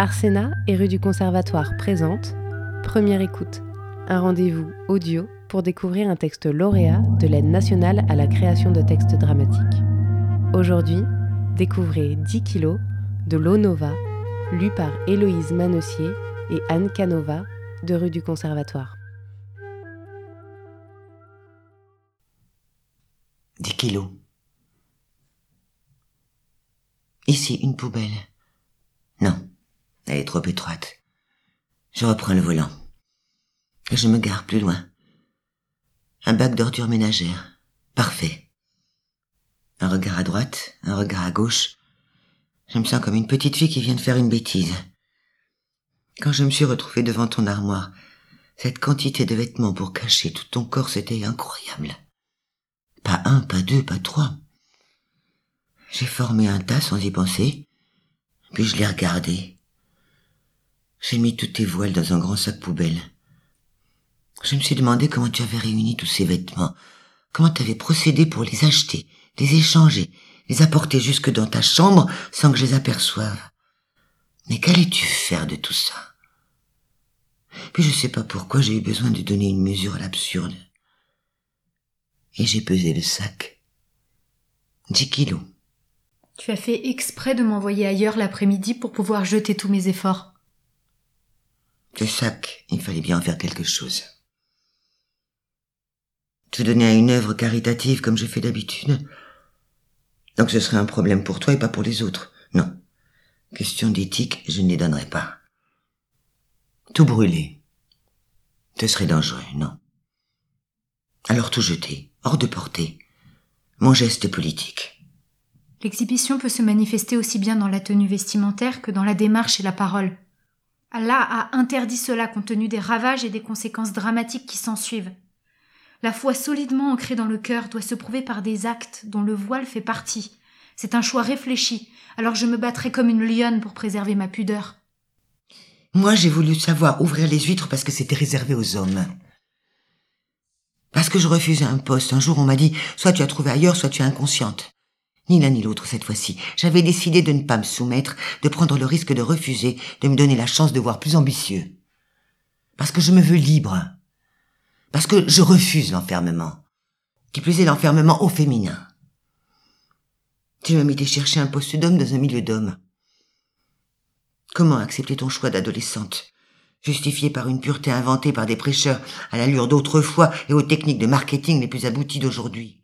Arsena et rue du Conservatoire présente Première écoute, un rendez-vous audio pour découvrir un texte lauréat de l'aide nationale à la création de textes dramatiques. Aujourd'hui, découvrez 10 kilos de L'eau Nova, lu par Héloïse Manessier et Anne Canova de rue du Conservatoire. 10 kilos. Ici, une poubelle. Non. Elle est trop étroite. Je reprends le volant. Et je me gare plus loin. Un bac d'ordures ménagères. Parfait. Un regard à droite, un regard à gauche. Je me sens comme une petite fille qui vient de faire une bêtise. Quand je me suis retrouvée devant ton armoire, cette quantité de vêtements pour cacher tout ton corps, c'était incroyable. Pas un, pas deux, pas trois. J'ai formé un tas sans y penser, puis je l'ai regardé. J'ai mis tous tes voiles dans un grand sac poubelle. Je me suis demandé comment tu avais réuni tous ces vêtements, comment tu avais procédé pour les acheter, les échanger, les apporter jusque dans ta chambre sans que je les aperçoive. Mais qu'allais-tu faire de tout ça? Puis je sais pas pourquoi j'ai eu besoin de donner une mesure à l'absurde. Et j'ai pesé le sac. Dix kilos. Tu as fait exprès de m'envoyer ailleurs l'après-midi pour pouvoir jeter tous mes efforts. Le sac, il fallait bien en faire quelque chose. Te donner à une œuvre caritative comme je fais d'habitude. Donc ce serait un problème pour toi et pas pour les autres. Non. Question d'éthique, je ne les donnerai pas. Tout brûler. Ce serait dangereux, non. Alors tout jeter, hors de portée. Mon geste politique. L'exhibition peut se manifester aussi bien dans la tenue vestimentaire que dans la démarche et la parole. Allah a interdit cela compte tenu des ravages et des conséquences dramatiques qui s'ensuivent. La foi solidement ancrée dans le cœur doit se prouver par des actes dont le voile fait partie. C'est un choix réfléchi, alors je me battrai comme une lionne pour préserver ma pudeur. Moi, j'ai voulu savoir ouvrir les huîtres parce que c'était réservé aux hommes. Parce que je refusais un poste. Un jour, on m'a dit, soit tu as trouvé ailleurs, soit tu es inconsciente. Ni l'un ni l'autre cette fois-ci. J'avais décidé de ne pas me soumettre, de prendre le risque de refuser, de me donner la chance de voir plus ambitieux. Parce que je me veux libre. Parce que je refuse l'enfermement. Qui plus est l'enfermement au féminin. Tu m'as mis chercher un poste d'homme dans un milieu d'hommes. Comment accepter ton choix d'adolescente, justifié par une pureté inventée par des prêcheurs à l'allure d'autrefois et aux techniques de marketing les plus abouties d'aujourd'hui?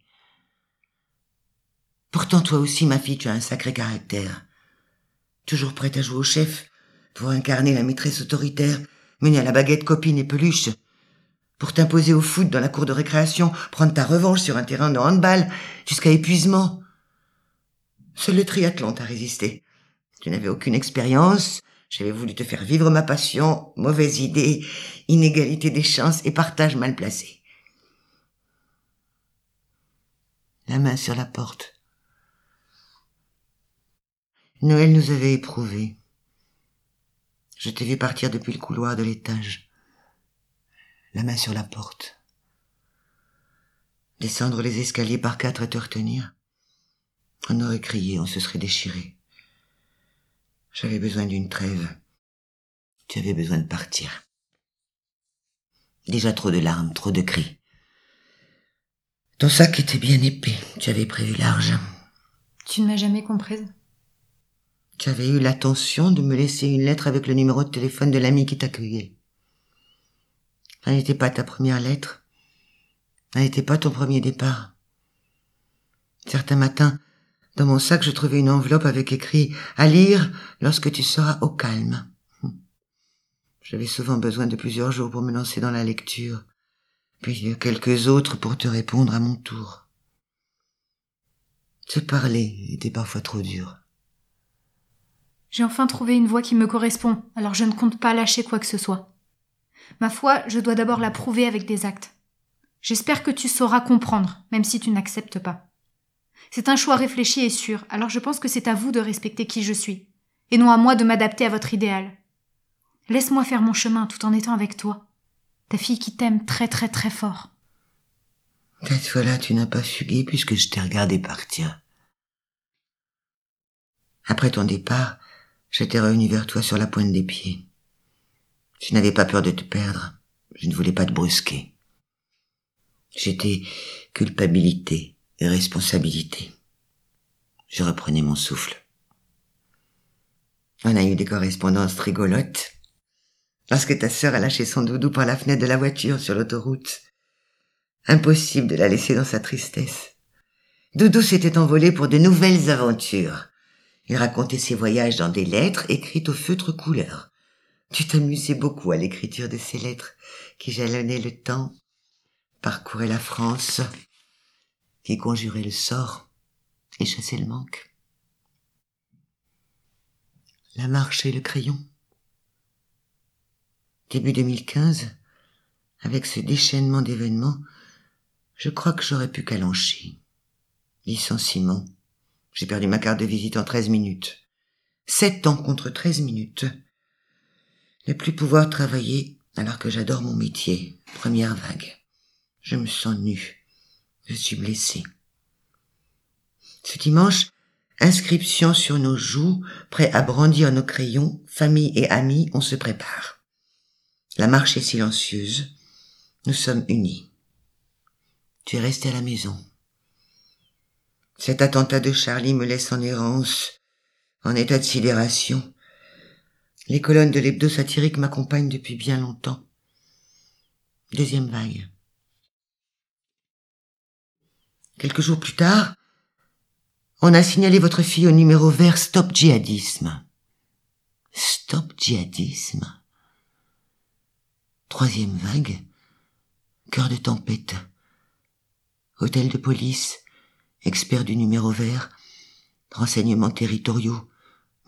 Pourtant, toi aussi, ma fille, tu as un sacré caractère. Toujours prête à jouer au chef, pour incarner la maîtresse autoritaire, mener à la baguette copine et peluche, pour t'imposer au foot dans la cour de récréation, prendre ta revanche sur un terrain de handball, jusqu'à épuisement. Seul le triathlon t'a résisté. Tu n'avais aucune expérience, j'avais voulu te faire vivre ma passion, mauvaise idée, inégalité des chances et partage mal placé. La main sur la porte. Noël nous avait éprouvés. Je t'ai vu partir depuis le couloir de l'étage, la main sur la porte. Descendre les escaliers par quatre et te retenir. On aurait crié, on se serait déchiré. J'avais besoin d'une trêve. Tu avais besoin de partir. Déjà trop de larmes, trop de cris. Ton sac était bien épais, tu avais prévu large. Tu ne m'as jamais comprise? Tu avais eu l'attention de me laisser une lettre avec le numéro de téléphone de l'ami qui t'accueillait. Ça n'était pas ta première lettre. Ça n'était pas ton premier départ. Certains matins, dans mon sac, je trouvais une enveloppe avec écrit à lire lorsque tu seras au calme. J'avais souvent besoin de plusieurs jours pour me lancer dans la lecture, puis quelques autres pour te répondre à mon tour. Se parler était parfois trop dur. J'ai enfin trouvé une voie qui me correspond, alors je ne compte pas lâcher quoi que ce soit. Ma foi, je dois d'abord la prouver avec des actes. J'espère que tu sauras comprendre, même si tu n'acceptes pas. C'est un choix réfléchi et sûr, alors je pense que c'est à vous de respecter qui je suis, et non à moi de m'adapter à votre idéal. Laisse-moi faire mon chemin tout en étant avec toi. Ta fille qui t'aime très très très fort. Cette fois-là, tu n'as pas fugué puisque je t'ai regardé partir. Après ton départ, J'étais revenu vers toi sur la pointe des pieds. Je n'avais pas peur de te perdre. Je ne voulais pas te brusquer. J'étais culpabilité et responsabilité. Je reprenais mon souffle. On a eu des correspondances rigolotes. Lorsque ta sœur a lâché son doudou par la fenêtre de la voiture sur l'autoroute. Impossible de la laisser dans sa tristesse. Doudou s'était envolé pour de nouvelles aventures. Il racontait ses voyages dans des lettres écrites au feutre couleur. Tu t'amusais beaucoup à l'écriture de ces lettres qui jalonnaient le temps, parcouraient la France, qui conjuraient le sort et chassaient le manque. La marche et le crayon. Début 2015, avec ce déchaînement d'événements, je crois que j'aurais pu calancher. Licenciement. J'ai perdu ma carte de visite en treize minutes. Sept ans contre treize minutes. Ne plus pouvoir travailler alors que j'adore mon métier. Première vague. Je me sens nu. Je suis blessé. Ce dimanche, inscription sur nos joues, prêt à brandir nos crayons, famille et amis, on se prépare. La marche est silencieuse. Nous sommes unis. Tu es resté à la maison. Cet attentat de Charlie me laisse en errance, en état de sidération. Les colonnes de l'hebdo satirique m'accompagnent depuis bien longtemps. Deuxième vague. Quelques jours plus tard, on a signalé votre fille au numéro vert Stop Djihadisme. Stop Djihadisme. Troisième vague. Cœur de tempête. Hôtel de police expert du numéro vert, renseignements territoriaux,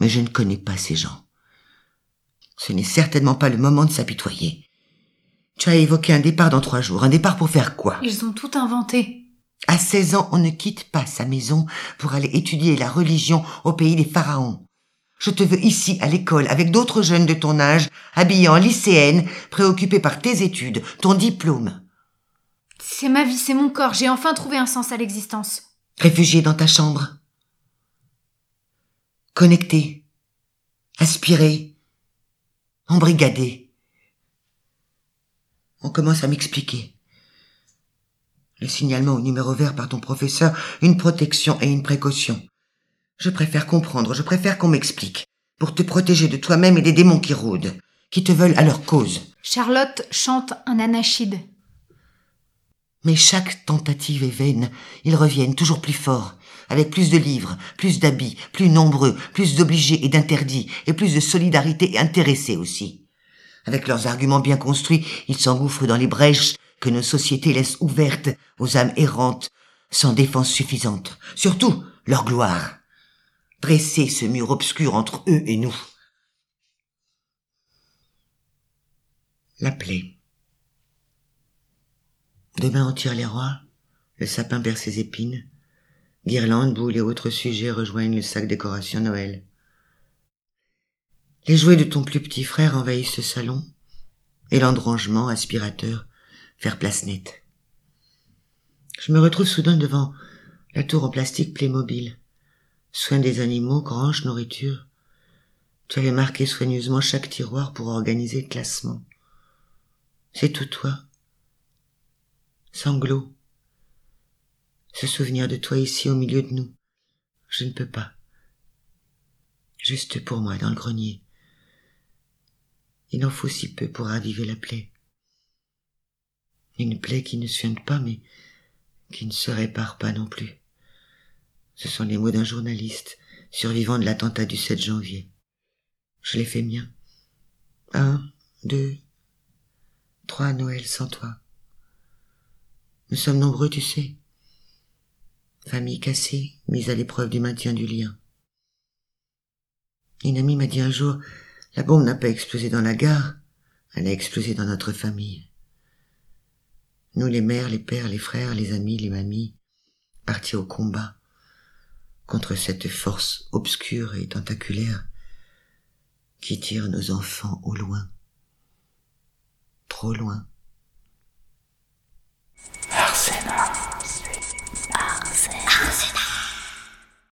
mais je ne connais pas ces gens. Ce n'est certainement pas le moment de s'apitoyer. Tu as évoqué un départ dans trois jours. Un départ pour faire quoi? Ils ont tout inventé. À 16 ans, on ne quitte pas sa maison pour aller étudier la religion au pays des pharaons. Je te veux ici, à l'école, avec d'autres jeunes de ton âge, habillés en lycéenne, préoccupés par tes études, ton diplôme. C'est ma vie, c'est mon corps. J'ai enfin trouvé un sens à l'existence. Réfugié dans ta chambre. Connecté. Aspiré. Embrigadé. On commence à m'expliquer. Le signalement au numéro vert par ton professeur, une protection et une précaution. Je préfère comprendre, je préfère qu'on m'explique. Pour te protéger de toi-même et des démons qui rôdent, qui te veulent à leur cause. Charlotte chante un anachide. Mais chaque tentative est vaine. Ils reviennent toujours plus forts, avec plus de livres, plus d'habits, plus nombreux, plus d'obligés et d'interdits, et plus de solidarité et intéressés aussi. Avec leurs arguments bien construits, ils s'engouffrent dans les brèches que nos sociétés laissent ouvertes aux âmes errantes, sans défense suffisante. Surtout, leur gloire. Dresser ce mur obscur entre eux et nous. La plaie. Demain on tire les rois, le sapin perd ses épines, guirlandes, boules et autres sujets rejoignent le sac décoration Noël. Les jouets de ton plus petit frère envahissent ce salon, et l'endrangement, aspirateur, faire place nette. Je me retrouve soudain devant la tour en plastique Playmobil. Soins des animaux, grange, nourriture. Tu avais marqué soigneusement chaque tiroir pour organiser le classement. C'est tout toi sanglots. Se souvenir de toi ici au milieu de nous. Je ne peux pas. Juste pour moi dans le grenier. Il en faut si peu pour raviver la plaie. Une plaie qui ne soigne pas, mais qui ne se répare pas non plus. Ce sont les mots d'un journaliste, survivant de l'attentat du 7 janvier. Je l'ai fait mien. Un, deux, trois Noëls sans toi. Nous sommes nombreux, tu sais. Famille cassée, mise à l'épreuve du maintien du lien. Une amie m'a dit un jour, la bombe n'a pas explosé dans la gare, elle a explosé dans notre famille. Nous, les mères, les pères, les frères, les amis, les mamies, partis au combat contre cette force obscure et tentaculaire qui tire nos enfants au loin, trop loin.